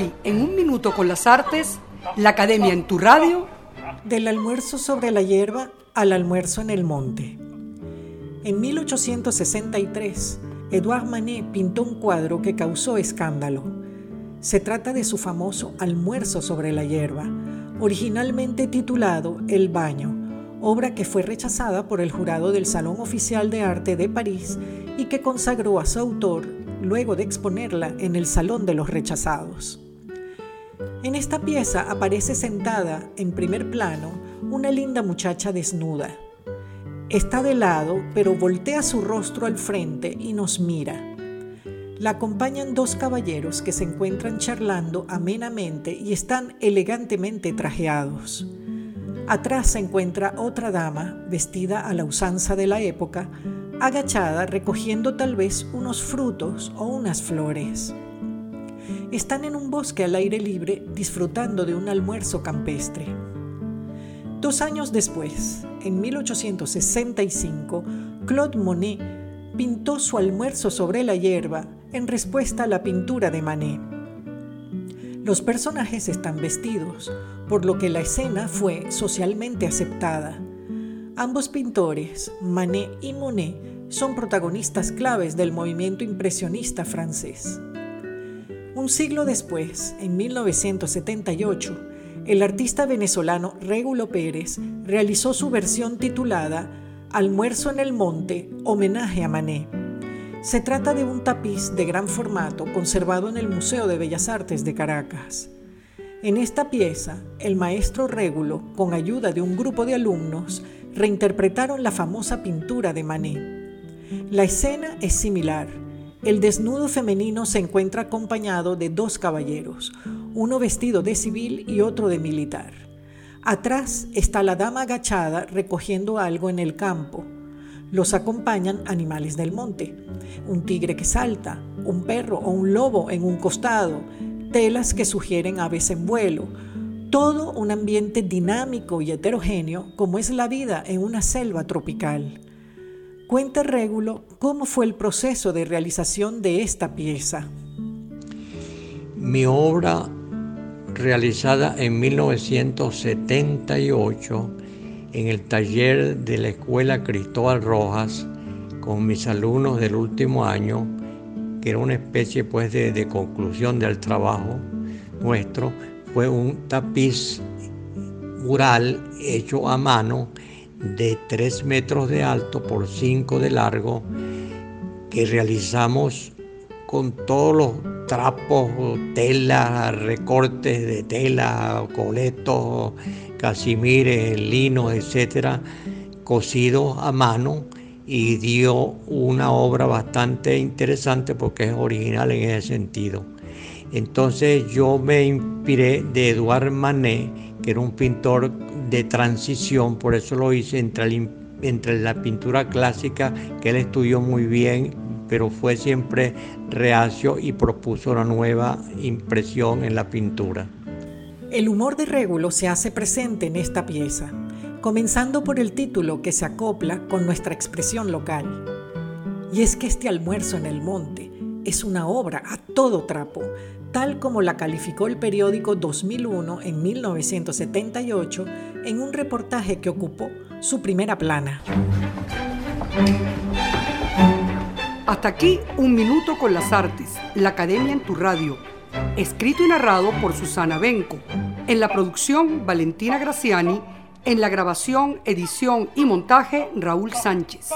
Hoy, en un minuto con las artes, la Academia en tu radio. Del almuerzo sobre la hierba al almuerzo en el monte. En 1863, Edouard Manet pintó un cuadro que causó escándalo. Se trata de su famoso Almuerzo sobre la hierba, originalmente titulado El baño, obra que fue rechazada por el jurado del Salón Oficial de Arte de París y que consagró a su autor luego de exponerla en el Salón de los Rechazados. En esta pieza aparece sentada en primer plano una linda muchacha desnuda. Está de lado, pero voltea su rostro al frente y nos mira. La acompañan dos caballeros que se encuentran charlando amenamente y están elegantemente trajeados. Atrás se encuentra otra dama, vestida a la usanza de la época, agachada recogiendo tal vez unos frutos o unas flores. Están en un bosque al aire libre disfrutando de un almuerzo campestre. Dos años después, en 1865, Claude Monet pintó su almuerzo sobre la hierba en respuesta a la pintura de Manet. Los personajes están vestidos, por lo que la escena fue socialmente aceptada. Ambos pintores, Manet y Monet, son protagonistas claves del movimiento impresionista francés. Un siglo después, en 1978, el artista venezolano Régulo Pérez realizó su versión titulada Almuerzo en el Monte, homenaje a Manet. Se trata de un tapiz de gran formato conservado en el Museo de Bellas Artes de Caracas. En esta pieza, el maestro Régulo, con ayuda de un grupo de alumnos, reinterpretaron la famosa pintura de Manet. La escena es similar. El desnudo femenino se encuentra acompañado de dos caballeros, uno vestido de civil y otro de militar. Atrás está la dama agachada recogiendo algo en el campo. Los acompañan animales del monte, un tigre que salta, un perro o un lobo en un costado, telas que sugieren aves en vuelo, todo un ambiente dinámico y heterogéneo como es la vida en una selva tropical. Cuenta Régulo cómo fue el proceso de realización de esta pieza. Mi obra realizada en 1978 en el taller de la Escuela Cristóbal Rojas con mis alumnos del último año, que era una especie pues de, de conclusión del trabajo nuestro, fue un tapiz mural hecho a mano de 3 metros de alto por 5 de largo que realizamos con todos los trapos, tela, recortes de tela, coletos, casimires, lino, etcétera, cosidos a mano y dio una obra bastante interesante porque es original en ese sentido. Entonces yo me inspiré de Eduard Manet, que era un pintor de transición, por eso lo hice entre, la pintura clásica, que él estudió muy bien, pero fue siempre reacio y propuso una nueva impresión en la pintura. El humor de Régulo se hace presente en esta pieza, comenzando por el título que se acopla con nuestra expresión local. Y es que este almuerzo en el monte es una obra a todo trapo, tal como la calificó el periódico 2001 en 1978 en un reportaje que ocupó su primera plana. Hasta aquí un minuto con las artes, la Academia en tu radio, escrito y narrado por Susana Benco, en la producción Valentina Graciani, en la grabación, edición y montaje Raúl Sánchez.